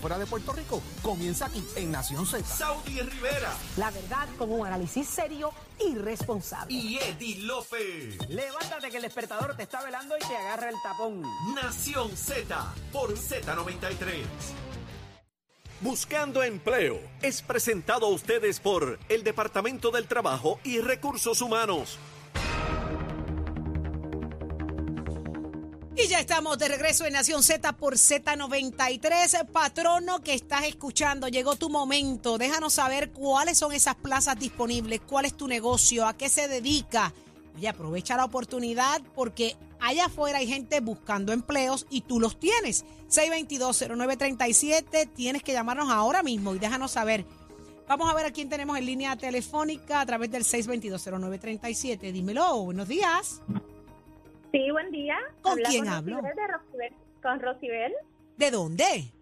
Fuera de Puerto Rico comienza aquí en Nación Z. Saudi Rivera La verdad con un análisis serio y responsable. y Eddie Lofe. Levántate que el despertador te está velando y te agarra el tapón. Nación Z por Z93. Buscando empleo es presentado a ustedes por el Departamento del Trabajo y Recursos Humanos. Y ya estamos de regreso en Nación Z por Z93. Patrono que estás escuchando, llegó tu momento. Déjanos saber cuáles son esas plazas disponibles, cuál es tu negocio, a qué se dedica. Y aprovecha la oportunidad porque allá afuera hay gente buscando empleos y tú los tienes. 622-0937, tienes que llamarnos ahora mismo y déjanos saber. Vamos a ver a quién tenemos en línea telefónica a través del 622-0937. Dímelo, buenos días. Sí, buen día. ¿Con Habla quién hablo? De Roxibel, con Rocibel, ¿De dónde?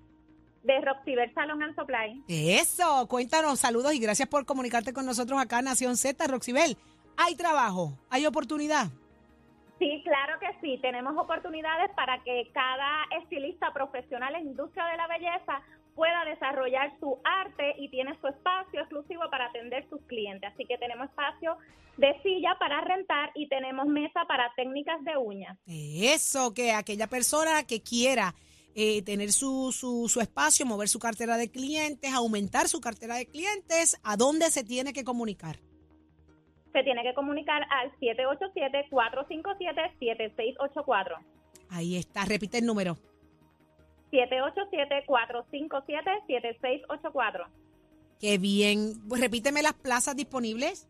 de Roxibel Salon and Supply. Eso, cuéntanos, saludos y gracias por comunicarte con nosotros acá Nación Z, Roxibel. ¿Hay trabajo? ¿Hay oportunidad? Sí, claro que sí. Tenemos oportunidades para que cada estilista profesional en industria de la belleza pueda desarrollar su arte y tiene su espacio exclusivo para atender sus clientes. Así que tenemos espacio de silla para rentar y tenemos mesa para técnicas de uñas. Eso, que aquella persona que quiera eh, tener su, su, su espacio, mover su cartera de clientes, aumentar su cartera de clientes, ¿a dónde se tiene que comunicar? Se tiene que comunicar al 787-457-7684. Ahí está, repite el número. 787-457-7684. Qué bien. Pues repíteme las plazas disponibles.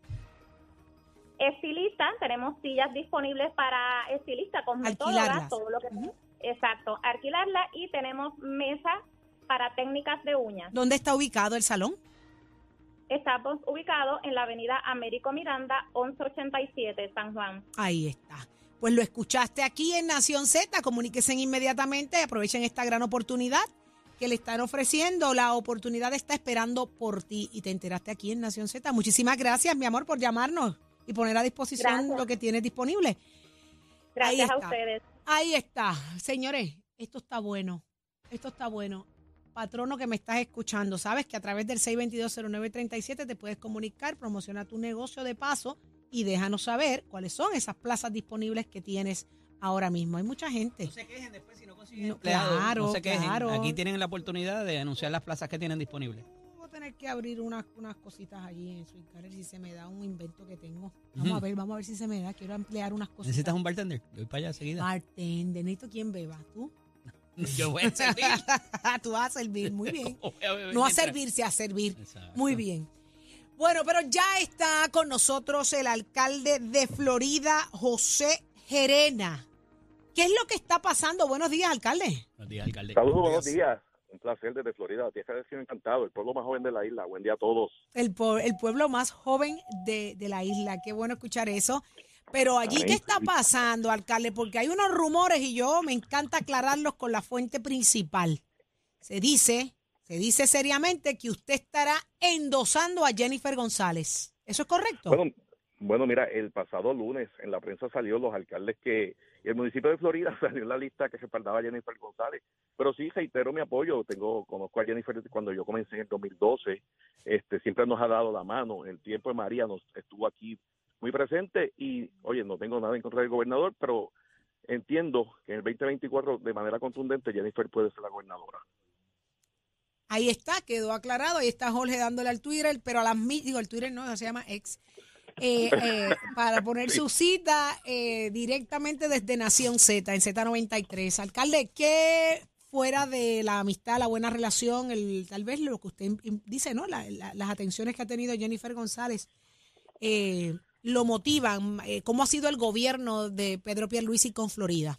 Estilista, tenemos sillas disponibles para estilista, cosmetólogas, todo lo que Exacto, alquilarla y tenemos mesa para técnicas de uñas. ¿Dónde está ubicado el salón? Estamos ubicados en la avenida Américo Miranda, 1187, San Juan. Ahí está. Pues lo escuchaste aquí en Nación Z. Comuníquese inmediatamente. Aprovechen esta gran oportunidad que le están ofreciendo. La oportunidad está esperando por ti y te enteraste aquí en Nación Z. Muchísimas gracias, mi amor, por llamarnos y poner a disposición Gracias. lo que tienes disponible. Gracias a ustedes. Ahí está. Señores, esto está bueno. Esto está bueno. Patrono que me estás escuchando, sabes que a través del 6220937 te puedes comunicar, promociona tu negocio de paso y déjanos saber cuáles son esas plazas disponibles que tienes ahora mismo. Hay mucha gente. No se quejen después si no consiguen No, claro, no se quejen. claro. Aquí tienen la oportunidad de anunciar las plazas que tienen disponibles. Voy a tener que abrir unas, unas cositas allí en Sweet Carter si se me da un invento que tengo. Vamos a ver, vamos a ver si se me da. Quiero ampliar unas cositas. ¿Necesitas un bartender? Yo voy para allá seguida. bartender. Necesito quien beba. ¿Tú? Yo voy a servir. Tú vas a servir. Muy bien. A No a servirse, a servir. Exacto. Muy bien. Bueno, pero ya está con nosotros el alcalde de Florida, José Gerena. ¿Qué es lo que está pasando? Buenos días, alcalde. Buenos días, alcalde. Saludos, buenos días. Un placer desde Florida. Tienes que encantado. El pueblo más joven de la isla. Buen día a todos. El, po- el pueblo más joven de, de la isla. Qué bueno escuchar eso. Pero allí, ¿qué está pasando, alcalde? Porque hay unos rumores y yo me encanta aclararlos con la fuente principal. Se dice, se dice seriamente que usted estará endosando a Jennifer González. ¿Eso es correcto? Bueno, bueno, mira, el pasado lunes en la prensa salió los alcaldes que el municipio de Florida salió en la lista que respaldaba a Jennifer González. Pero sí, reitero mi apoyo. Tengo Conozco a Jennifer cuando yo comencé en el 2012. Este, siempre nos ha dado la mano. El tiempo de María nos estuvo aquí muy presente y, oye, no tengo nada en contra del gobernador, pero entiendo que en el 2024 de manera contundente Jennifer puede ser la gobernadora. Ahí está, quedó aclarado. Ahí está Jorge dándole al Twitter, pero a las mi- digo, el Twitter no, se llama ex. eh, eh, para poner su cita eh, directamente desde Nación Z, en Z93. Alcalde, ¿qué fuera de la amistad, la buena relación, el, tal vez lo que usted dice, ¿no? La- la- las atenciones que ha tenido Jennifer González, eh, lo motivan? ¿Cómo ha sido el gobierno de Pedro Pierluisi con Florida?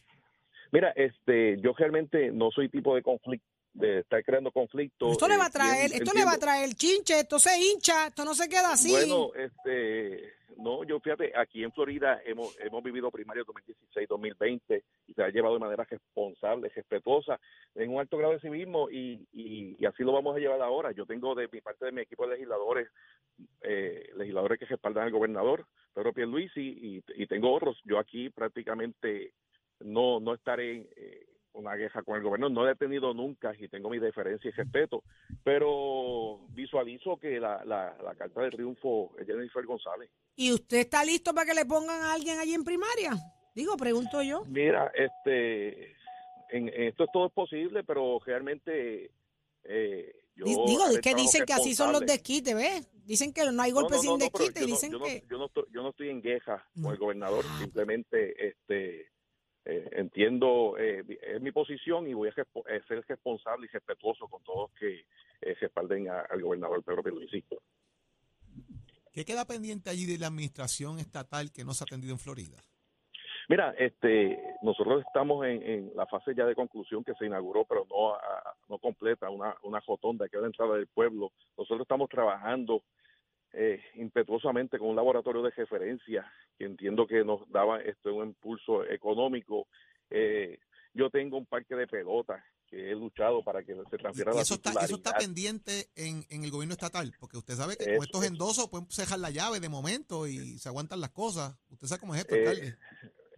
Mira, este, yo realmente no soy tipo de conflicto, de estar creando conflictos. Esto le va a eh, traer, esto le va a traer chinche, esto se hincha, esto no se queda así. Bueno, este, no, yo fíjate, aquí en Florida hemos, hemos vivido primaria 2016-2020 y se ha llevado de manera responsable, respetuosa, en un alto grado de civismo y, y, y así lo vamos a llevar ahora. Yo tengo de mi parte de mi equipo de legisladores, eh, legisladores que respaldan al gobernador, Pedro Pierluisi, y, y tengo otros. Yo aquí prácticamente no, no estaré eh, una queja con el gobierno. No la he tenido nunca y tengo mi deferencia y respeto, pero visualizo que la, la, la carta de triunfo es Jennifer González. ¿Y usted está listo para que le pongan a alguien allí en primaria? Digo, pregunto yo. Mira, este, en, en esto todo es posible, pero realmente eh, yo Di- Digo, es que dicen que así son los desquites, ¿ves? Dicen que no hay golpes no, sin no, no, pero desquite y yo no- dicen yo no- que... yo no estoy, yo no estoy en queja con el gobernador, Ah. simplemente este eh, entiendo eh, es mi posición y voy a eh, ser responsable y respetuoso con todos que eh, respalden a- al gobernador Pedro Pierluisi. ¿Qué queda pendiente allí de la administración estatal que no se ha atendido en Florida? Mira, este, nosotros estamos en, en la fase ya de conclusión que se inauguró, pero no, a- no completa, una, una rotonda que es la entrada del pueblo. Nosotros estamos trabajando eh, impetuosamente con un laboratorio de referencia que entiendo que nos daba esto un impulso económico. Eh, yo tengo un parque de pelotas que he luchado para que se transfiera y la eso, está, eso está pendiente en, en el gobierno estatal, porque usted sabe que Eso, con estos eso. endosos pueden cejar la llave de momento y se aguantan las cosas. Usted sabe cómo es esto, Eh.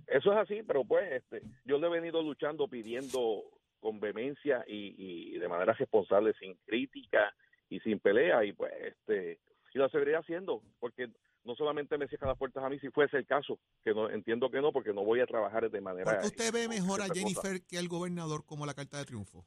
Eso es así, pero pues este, yo le he venido luchando pidiendo con vehemencia y, y de manera responsable, sin crítica y sin pelea, y pues este, y lo seguiré haciendo, porque no solamente me cierran las puertas a mí, si fuese el caso, que no entiendo que no, porque no voy a trabajar de manera. ¿Por qué usted ve mejor a. Jennifer que al gobernador como la carta de triunfo?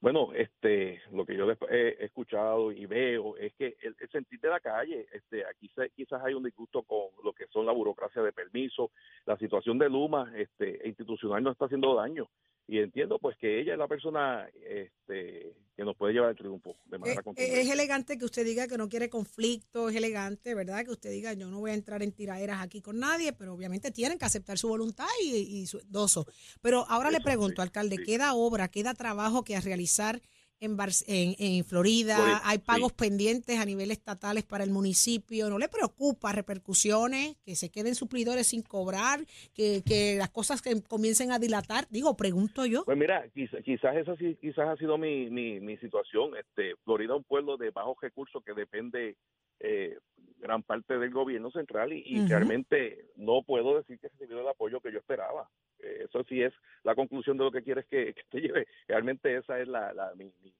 Bueno, este, lo que yo he escuchado y veo es que el, el sentir de la calle, este, aquí se- quizás hay un disgusto con lo que son la burocracia de permiso, la situación de Luma, este, institucional nos está haciendo daño y entiendo pues que ella es la persona, este, que nos puede llevar al triunfo de Eh, manera eh, contundente. es elegante que usted diga que no quiere conflicto, es elegante, ¿verdad? Que usted diga, yo no voy a entrar en tiraderas aquí con nadie, pero obviamente tienen que aceptar su voluntad y, y su doso. Pero ahora le pregunto, sí, alcalde, sí. ¿queda obra, queda trabajo que a realizar en, Bar- en, en Florida? Florida, ¿Hay pagos sí. pendientes a nivel estatales para el municipio? ¿No le preocupa repercusiones, que se queden suplidores sin cobrar, que, que las cosas que comiencen a dilatar? Digo, pregunto yo. Pues mira, quizás, quizás esa sí- quizás ha sido mi, mi, mi situación. Este, Florida es un pueblo de bajos recursos que depende eh, gran parte del gobierno central y, realmente no puedo decir que he recibido el apoyo que yo esperaba. Eh, eso sí es la conclusión de lo que quieres que, que te lleve. Realmente esa es la, la mi, mi,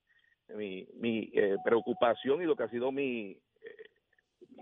mi, mi, eh, preocupación y lo que ha sido mi, eh,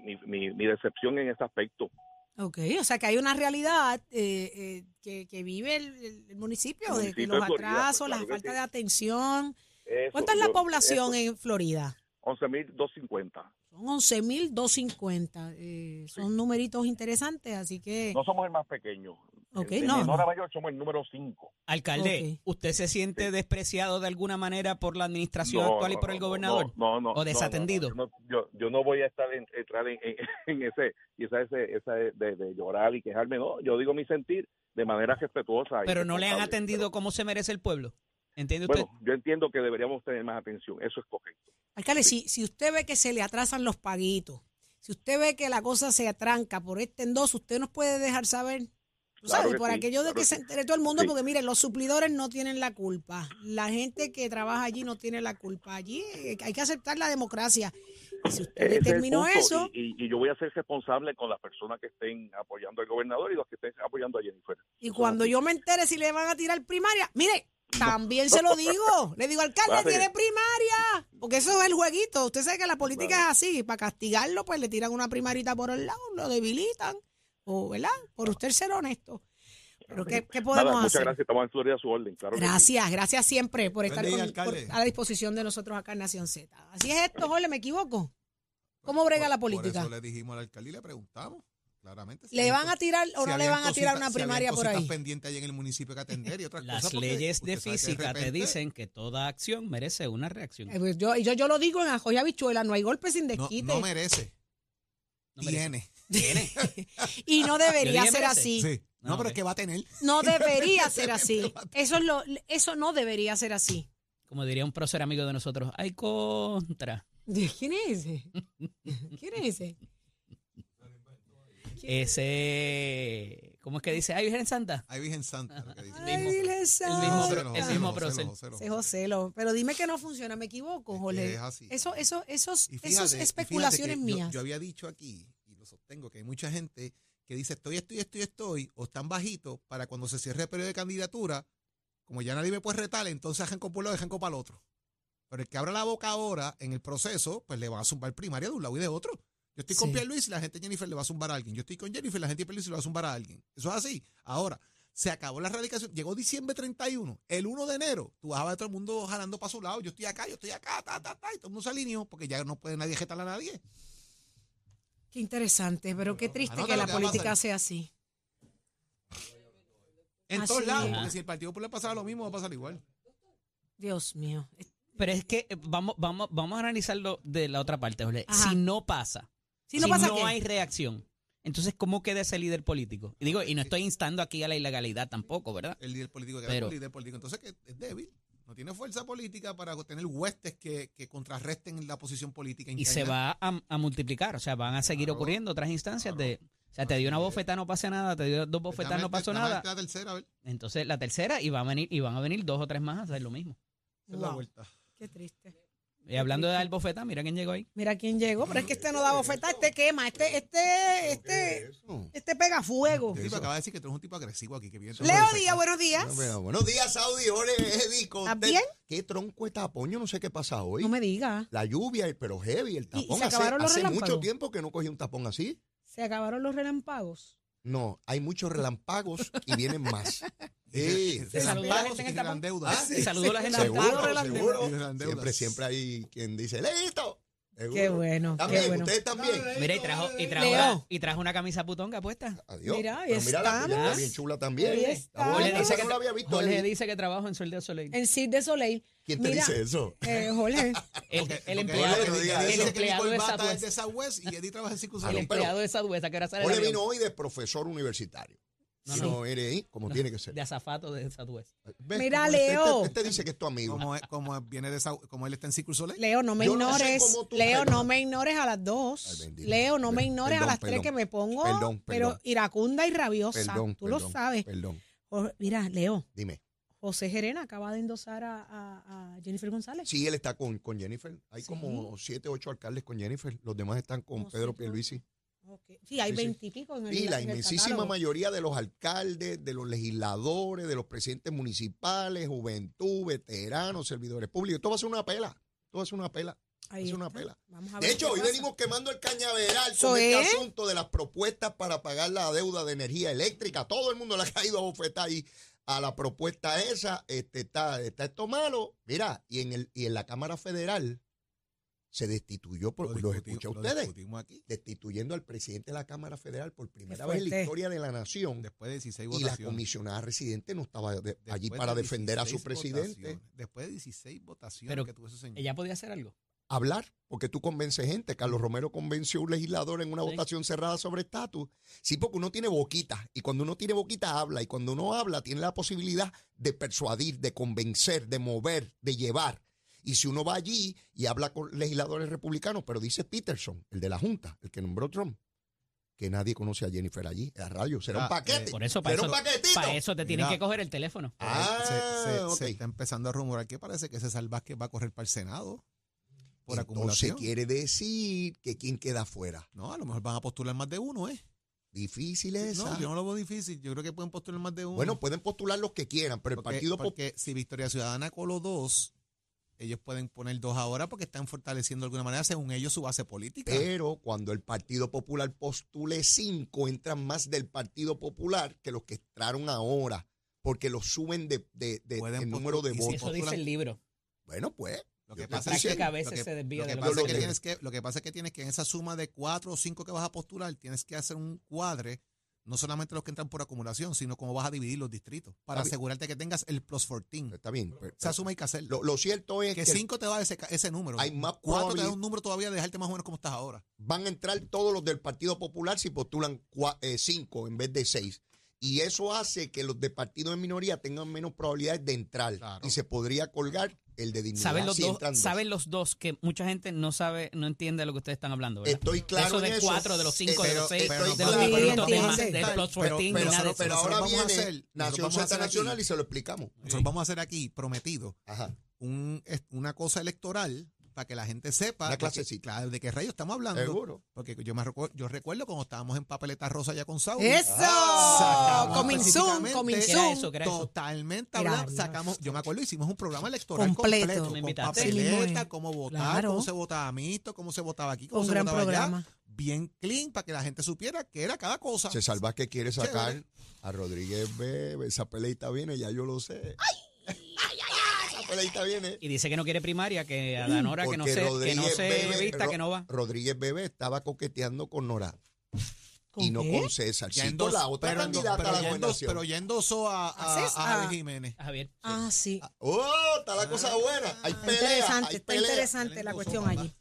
mi, mi, mi decepción en este aspecto. Ok, o sea que hay una realidad eh, eh, que, que vive el, el- el municipio, de los de Florida, atrasos, pues, la claro que falta sí. de atención. Eso, ¿Cuánta es la yo- población eso, en Florida? 11.250. Son 11.250. Eh, son numeritos interesantes, así que... No somos el más pequeño. Ok, de no, menor no. a mayor somos el número 5. Alcalde. ¿usted se siente despreciado de alguna manera por la administración No, actual y no, por el gobernador? No, no, ¿O desatendido? no, no, yo, yo no voy a estar en, entrar en, en, en ese, quizás ese, esa de, de llorar y quejarme. No, yo digo mi sentir de manera respetuosa. Pero no le han atendido pero, como se merece el pueblo. ¿Entiende usted? Bueno, yo entiendo que deberíamos tener más atención. Eso es correcto. Alcalde, si, si usted ve que se le atrasan los paguitos, si usted ve que la cosa se atranca por este endoso, usted nos puede dejar saber. Tú Claro sabes, por sí, aquello de claro que se entere todo el mundo, sí. porque miren, los suplidores no tienen la culpa. La gente que trabaja allí no tiene la culpa. Allí eh, hay que aceptar la democracia. Y si usted Ese determinó eso, Y, y- y yo voy a ser responsable con las personas que estén apoyando al gobernador y los que estén apoyando a Jennifer. y cuando yo me entere si le van a tirar primaria, mire, también se lo digo. Le digo, alcalde, tiene primaria. Porque eso es el jueguito. Usted sabe que la política Vale. es así. Para castigarlo, pues le tiran una primarita por el lado, lo debilitan. O, ¿verdad? Por usted ser honesto. Pero ¿qué, qué podemos Nada, muchas hacer? gracias. Estamos en Florida a su orden. Claro sí. Gracias, gracias siempre por estar día, con- por- alcalde. a la disposición de nosotros acá en Nación Z. Así es esto, Jorge, ¿me equivoco? ¿Cómo brega Por- la política? Por eso le dijimos al alcalde y le preguntamos, claramente. ¿Le van a tirar o si no le van a tirar una si primaria por ahí? pendientes ahí en el municipio que atender y otras Las cosas. leyes de física te dicen que toda acción merece una reacción. Eh, pues yo, yo, yo lo digo en ajo y habichuela, no hay golpe sin desquite. no merece. No merece. Tiene. Tiene. y no debería ser merece. así. Sí. No, pero es que va a tener. No debería ser así. Eso es lo, eso no debería ser así. Como diría un prócer amigo de nosotros, hay contra. ¿Quién es ese? ¿Quién es ese? Ese, ¿cómo es que dice? Ay, Virgen Santa. Hay Virgen Santa. lo que dice. Ay, mismo- Virgen el mismo Santa. El mismo José, prócer. José, José. Ese José, lo- pero dime que no funciona, me equivoco, Es que Jorge. es así. Eso, eso, esos, Y esos fíjate- especulaciones mías. Yo, había dicho aquí, y lo sostengo, que hay mucha gente que dice estoy, estoy, estoy, estoy, o están bajitos para cuando se cierre el periodo de candidatura, como ya nadie me puede retar, entonces ajenco por un lado y ajenco para el otro. Pero el que abra la boca ahora en el proceso, pues le va a zumbar primaria de un lado y de otro. Yo estoy con Sí. Pierluis y la gente de Jennifer le va a zumbar a alguien. Yo estoy con Jennifer y la gente de Pierluis le va a zumbar a alguien. Eso es así. Ahora, se acabó la erradicación. Llegó diciembre 31. El 1 de enero, tú vas a ver todo el mundo jalando para su lado. Yo estoy acá, yo estoy acá, ta, ta, ta, y todo el mundo se alineó porque ya no puede nadie jetar a nadie. Qué interesante, pero qué triste Anota que la que política sea así. En Así todos lados, es. porque si el Partido Popular pasaba lo mismo, va a pasar igual. Dios mío. Pero es que eh, vamos, vamos, vamos a analizarlo de la otra parte, Jorge. Ajá. Si no pasa, Si no pasa, ¿qué? hay reacción, entonces ¿cómo queda ese líder político? Y digo, y no estoy instando aquí a la ilegalidad tampoco, ¿verdad? El líder político que Pero- el líder político. Entonces, que es débil. No tiene fuerza política para tener huestes que, que contrarresten la posición política. Y se va a, a multiplicar, o sea, van a seguir Claro, ocurriendo otras instancias claro. de... O sea, te dio una bofetada, no pasa nada, te dio dos bofetadas, no pasó nada. La tercera, a ver. Entonces la tercera y, va a venir, y van a venir dos o tres más a hacer lo mismo. Es la vuelta. Qué triste. Y hablando de dar bofetada, mira quién llegó ahí. Mira quién llegó, pero es que este no da bofeta, este quema, este, este, este, este pega fuego. El tipo acaba de decir que tú eres un tipo agresivo aquí. Que viene Leo Díaz, buenos días. Bueno, buenos días, Saudi. Jorge, Eddie, con ¿Estás bien? Qué tronco de tapón. Yo no sé qué pasa hoy. No me diga. La lluvia, el- pero heavy, el tapón. se hace los hace mucho tiempo que no cogí un tapón así. Se acabaron los relámpagos. No, hay muchos relámpagos y vienen más. Sí. Se saludó la gente en el deudas. Ah, sí. Se saludó la gente. Relámpagos, Seguro, relámpagos. seguro. Y generan deudas. Siempre, siempre hay quien dice, ¡Listo! Seguro. Qué bueno, También, qué bueno. ustedes también. Mira, y trajo, y trajo, una, y trajo una camisa putonga puesta. Adiós. Mira, ahí mira la está bien chula también. Ahí Está. Jorge dice, Esa que, no la había visto Jorge ahí. dice que trabaja en Sol de Soleil. En Cirque de Soleil. ¿Quién te Mira, dice eso? Eh, Jorge. El, el empleado, Jorge no diga el que empleado de Bata es Southwest. de Southwest y Eddie trabaja en Circus El no, Soleil. pero- empleado de Southwest, ¿a qué hora sale el Jorge vino hoy de profesor universitario. No, Si no. no eres ahí, como tiene que ser. De azafato de Southwest. ¿Ves? Mira, Como este- Leo. Este, este dice que es tu amigo. Como, como viene de como él está en Soleil. Leo, no me Yo no sé ignores. Leo, no me ignores a las dos. Ay, bendito. Leo, no me Perdón, ignores a perdón, las tres que me pongo. Perdón, Pero perdón. iracunda y rabiosa. Perdón, Tú lo sabes. Perdón, Mira, Leo, dime. José Gerena acaba de endosar a, a- a Jennifer González. Sí, él está con, con Jennifer. Hay Sí. como siete, ocho alcaldes con Jennifer. Los demás están con Pedro Pierluisi. Sí, hay Sí, sí. veintipico en el Y la inmensísima mayoría de los alcaldes, de los legisladores, de los presidentes municipales, juventud, veteranos, servidores públicos. Esto va a ser una pela. Esto va a ser una pela. Ahí es una pela. Vamos a De hecho, hoy pasa. venimos quemando el cañaveral con este es. asunto de las propuestas para pagar la deuda de energía eléctrica. Todo el mundo le ha caído a bofetar ahí a la propuesta esa. Este, está, está esto malo. Mira, y en, el, y en la Cámara Federal se destituyó, por, Lo lo discutimos- escuché a lo ustedes, aquí. destituyendo al presidente de la Cámara Federal por primera vez en la historia de la nación. Después de 16 Y la votaciones. comisionada residente no estaba de- allí de para defender a su 16 presidente. votaciones. Después de 16 votaciones Pero que tuvo ese señor. Ella podía hacer algo. hablar, porque tú convences gente. Carlos Romero convenció a un legislador en una Sí. votación cerrada sobre estatus. Sí, porque uno tiene boquita, y cuando uno tiene boquita habla, y cuando uno habla tiene la posibilidad de persuadir, de convencer, de mover, de llevar. Y si uno va allí y habla con legisladores republicanos, pero dice Peterson, el de la Junta, el que nombró Trump, que nadie conoce a Jennifer allí, a radio, será un Ah, paquete. eh, Por eso, para será eso, un paquetito. para eso te tienen Mira. que coger el teléfono. Ah, se, se- está empezando a rumorar que parece que César Vázquez va a correr para el Senado por Entonces acumulación. quiere decir que quién queda afuera. No, a lo mejor van a postular más de uno, ¿eh? Difícil esa. No, yo no lo veo difícil. Yo creo que pueden postular más de uno. Bueno, pueden postular los que quieran, pero el Partido Popular. porque si Victoria Ciudadana coló dos, ellos pueden poner dos ahora porque están fortaleciendo de alguna manera, según ellos, su base política. Pero cuando el Partido Popular postule cinco, entran más del Partido Popular que los que entraron ahora, porque los suben de, de, de- el número de votos. Eso dice el libro. Bueno, pues. Lo que pasa es que, a veces lo que- se desvía lo de que lo pasa es que tienes que lo que pasa es que tienes que en esa suma de cuatro o cinco que vas a postular tienes que hacer un cuadre no solamente los que entran por acumulación sino cómo vas a dividir los distritos para Está asegurarte que tengas el plus 14 Está bien. pero- esa suma hay que lo, lo cierto es que que cinco te va a ese, ese número Hay más cuatro te da un número todavía de dejarte más o menos como estás ahora van a entrar todos los del Partido Popular si postulan cua- eh, cinco en vez de seis. Y eso hace que los de partido en minoría tengan menos probabilidades de entrar. Claro. Y se podría colgar el de dignidad Saben los si dos, saben los dos que mucha gente no sabe, no entiende lo que ustedes están hablando, ¿verdad? Estoy claro Eso en de eso. cuatro, de los cinco, de Pero- los seis, pero de los podemos- distritos de entiende. más, del Pero- plus pero- 14, pero- ni nada de Pero eso. Nosotros ahora vamos a viene hacer- Nación vamos a Centro hacer aquí- Nacional y se lo explicamos. nosotros vamos a hacer aquí prometido Ajá. un, es- una cosa electoral para que la gente sepa de, que, clasecita. claro, de qué rayos estamos hablando. Seguro. Porque yo me recuerdo, yo recuerdo cuando estábamos en papeleta rosa ya con Saúl. ¡Eso! Sacamos ¿Qué? ¿Qué era eso? Totalmente hablando, sacamos, yo me acuerdo, hicimos un programa electoral Completo. completo, Me con invitaste. Sí mismo papeleta, cómo votar, Claro. cómo se votaba mixto, cómo se votaba aquí, cómo Un se gran votaba programa. allá, bien clean, para que la gente supiera que era cada cosa. Se salva que quiere sacar Chévere. a Rodríguez Bebe. Esa peleita viene, ya yo lo sé. Esa peleita viene. Y dice que no quiere primaria, que a Danora que no se, que no se Bebe- vista, Ro- que no va. Rodríguez Bebe estaba coqueteando con Nora ¿Con y no qué? con César. Ya Cito endos- la otra pero, candidata pero a la ya endos- gobernación. pero ya endosó a, a, ¿A César? a Javi Jiménez. Javier. Ah, sí. ¡Oh! Está la cosa buena. Hay Está pelea. interesante, hay está interesante la cuestión allí.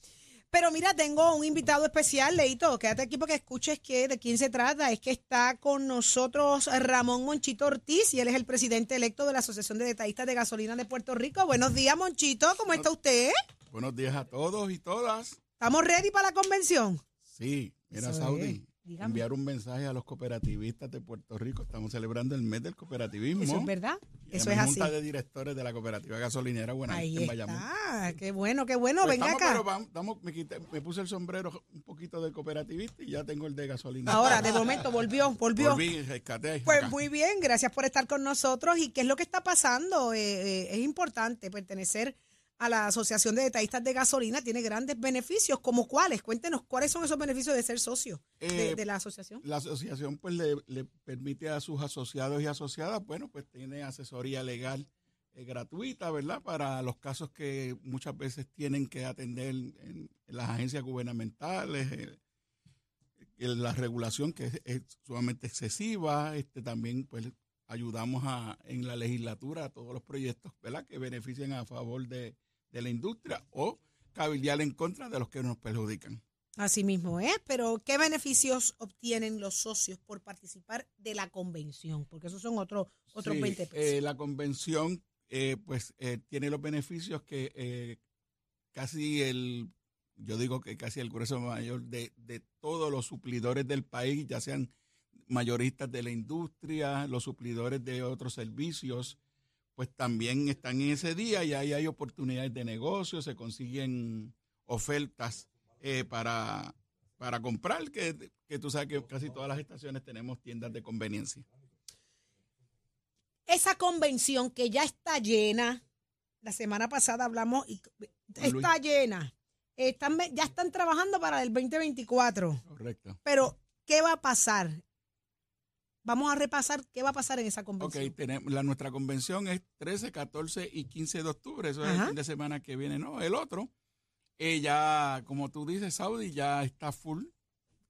Pero mira, tengo un invitado especial, Leito. Quédate aquí porque escuches que de quién se trata. Es que está con nosotros Ramón Monchito Ortiz y él es el presidente electo de la Asociación de Detallistas de Gasolina de Puerto Rico. Buenos días, Monchito. ¿Cómo está usted? Buenos días a todos y todas. ¿Estamos ready para la convención? Sí, mira, Saudi. Dígame. enviar un mensaje a los cooperativistas de Puerto Rico. Estamos celebrando el mes del cooperativismo. Eso es verdad. Y Eso es así. Junta de directores de la cooperativa gasolinera Buena Ahí en Bayamón. está. Qué bueno, qué bueno. Pues Venga estamos, acá. pero vamos- estamos- me, quité- me puse el sombrero un poquito de cooperativista y ya tengo el de gasolina. Ahora, de momento, volvió, volvió. Volví, rescaté Pues acá. muy bien, gracias por estar con nosotros. ¿Y qué es lo que está pasando? Eh, eh, es importante pertenecer a la Asociación de Detallistas de Gasolina, tiene grandes beneficios, ¿como cuáles? Cuéntenos, ¿cuáles son esos beneficios de ser socio de, Eh, de la asociación? La asociación pues le, le permite a sus asociados y asociadas, bueno, pues tiene asesoría legal eh, gratuita, ¿verdad? Para los casos que muchas veces tienen que atender en, en las agencias gubernamentales, eh, en la regulación que es, es sumamente excesiva, este también pues ayudamos a, en la legislatura a todos los proyectos, ¿verdad? Que beneficien a favor de, de la industria o cabildear en contra de los que nos perjudican. Así mismo es, pero ¿qué beneficios obtienen los socios por participar de la convención? Porque esos son otros otros Sí, 20 pesos. eh, la convención, eh, pues, eh, tiene los beneficios que eh, casi el, yo digo que casi el grueso mayor de, de todos los suplidores del país, ya sean mayoristas de la industria, los suplidores de otros servicios, pues también están en ese día y ahí hay oportunidades de negocio, se consiguen ofertas eh, para, para comprar, que, que tú sabes que casi todas las estaciones tenemos tiendas de conveniencia. Esa convención que ya está llena, la semana pasada hablamos, y está llena. Están, ya están trabajando para el 2024. Correcto. Pero, ¿qué va a pasar? Vamos a repasar qué va a pasar en esa Ok, convención. tenemos, la, nuestra convención es 13, 14 y 15 de octubre. Eso es el fin de semana que viene, ¿no? El otro, eh, ya, como tú dices, Saudi ya está full,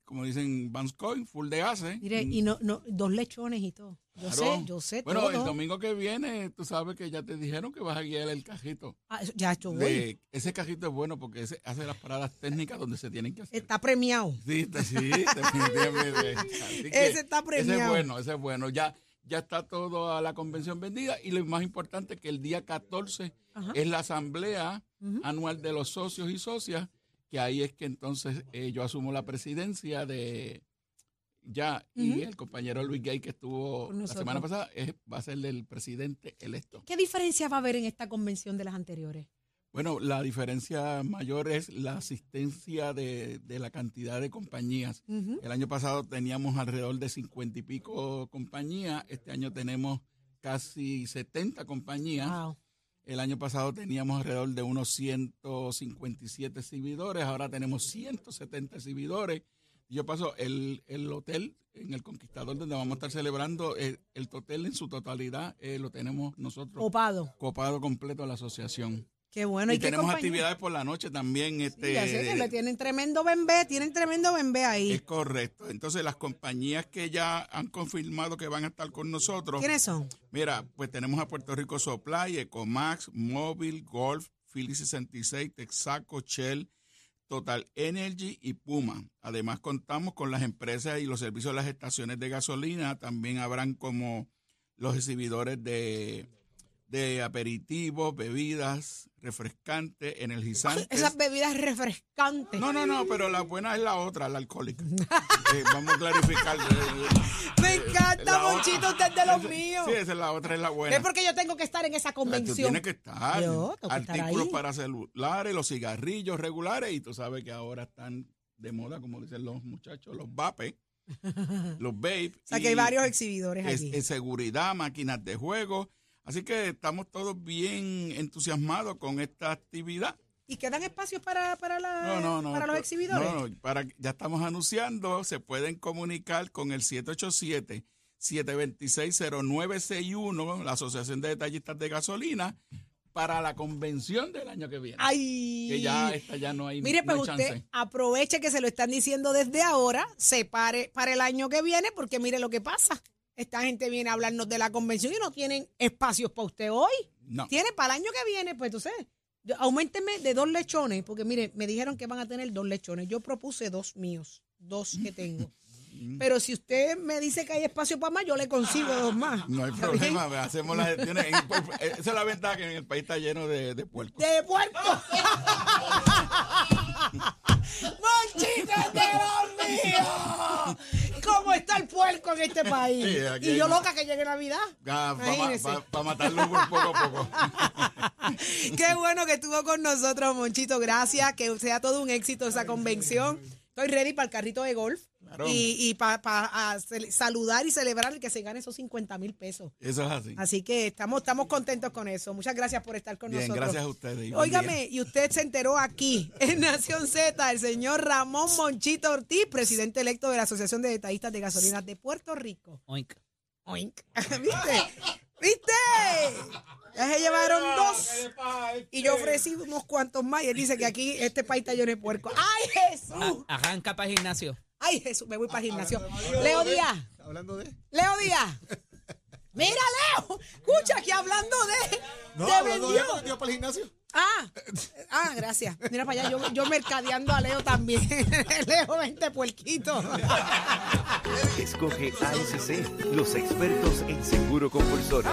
como dicen Banscoin, full de gases. Mire, y no, no, dos lechones y todo. Yo Claro. sé, yo sé Bueno, todo. el domingo que viene, tú sabes que ya te dijeron que vas a guiar el cajito. Ah, ya yo voy. De- ese cajito es bueno porque ese hace las paradas técnicas donde se tienen que hacer. Está premiado. Sí, está- sí, definitivamente. Ese está Ese premiado. es bueno, ese es bueno. Ya, ya está todo a la convención vendida y lo más importante que el día 14 Ajá. es la asamblea anual de los socios y socias, que ahí es que entonces eh, yo asumo la presidencia de ya y el compañero Luis Gay que estuvo la semana pasada es, va a ser el presidente electo. ¿Qué diferencia va a haber en esta convención de las anteriores? Bueno, la diferencia mayor es la asistencia de, de la cantidad de compañías. El año pasado teníamos alrededor de cincuenta y pico compañías, este año tenemos casi 70 compañías. Wow. El año pasado teníamos alrededor de unos 157 exhibidores, ahora tenemos 170 exhibidores. Yo paso el, el hotel en el Conquistador donde vamos a estar celebrando, el, el hotel en su totalidad eh, lo tenemos nosotros Copado. copado completo a la asociación. Qué bueno. y tenemos compañía? actividades por la noche también. Este, Sí, que le tienen tremendo bembé, tienen tremendo bembé ahí. Es correcto. Entonces, las compañías que ya han confirmado que van a estar con nosotros. ¿Quiénes son? Mira, pues tenemos a Puerto Rico Supply, Ecomax, Móvil, Golf, Philly 66, Texaco, Shell, Total Energy y Puma. Además, contamos con las empresas y los servicios de las estaciones de gasolina. También habrán como los exhibidores de de aperitivos, bebidas refrescantes, energizantes. Esas bebidas refrescantes. No, no, no, pero la buena es la otra, la alcohólica. Eh, vamos a clarificar. Me encanta, Monchito, usted es de los míos. Sí, esa es la otra, es la buena. Es porque yo tengo que estar en esa Tú convención. tienes que estar. Yo tengo que estar Artículos ahí. para celulares, los cigarrillos regulares, y tú sabes que ahora están de moda, como dicen los muchachos, los vapes, los vape. O sea, que hay varios exhibidores es, es seguridad, máquinas de juego. Así que estamos todos bien entusiasmados con esta actividad. ¿Y quedan espacios para, para, la, No, no, no. para los exhibidores? No, no, para, ya estamos anunciando, se pueden comunicar con el 787-726-0961, la Asociación de Detallistas de Gasolina, para la convención del año que viene. Ay. Que ya esta ya no hay, Mire, no pues hay usted chance. aproveche que se lo están diciendo desde ahora, se pare para el año que viene, porque mire lo que pasa. Esta gente viene a hablarnos de la convención y no tienen espacios para usted hoy. No. Tiene para el año que viene, pues entonces, auménteme de dos lechones, porque mire, me dijeron que van a tener dos lechones. Yo propuse dos míos, dos que tengo. Pero si usted me dice que hay espacio para más, yo le consigo dos más. No hay ¿Está bien? problema, hacemos las gestiones. Esa es la ventaja que en el país está lleno de, de puercos. de puerco. ¡Monchito es de los míos! ¿Cómo está el puerco en este país? Sí, aquí y yo hay- loca que llegue Navidad. para Imagínese. matarlo por poco a poco. Qué bueno que estuvo con nosotros, Monchito. Gracias. Que sea todo un éxito esa convención. Estoy ready para el carrito de golf. Claro. Y, y para saludar y celebrar el que se gane esos 50 mil pesos. Eso es así. Así que estamos, estamos contentos con eso. Muchas gracias por estar con Bien, nosotros. gracias a ustedes. Óigame, y usted se enteró aquí, en Nación Z, el señor Ramón Monchito Ortiz, presidente electo de la Asociación de Detallistas de Gasolinas de Puerto Rico. Oink. Oink. ¿Viste? ¿Viste? Ya se llevaron dos. Y yo ofrecí unos cuantos más. Y él dice que aquí este país está lleno de puerco. ¡Ay, Jesús! Arranca para el gimnasio. ¡Ay, Jesús! Me voy para el gimnasio. Leo Díaz. Hablando de. Leo Díaz. Mira, Leo. Escucha que hablando de. No, te hablando de. vendió. vendió para el gimnasio. Ah, ah, gracias. Mira para allá, yo, yo mercadeando a Leo también. Leo, vente puerquito. Escoge ASC, los expertos en seguro compulsorio.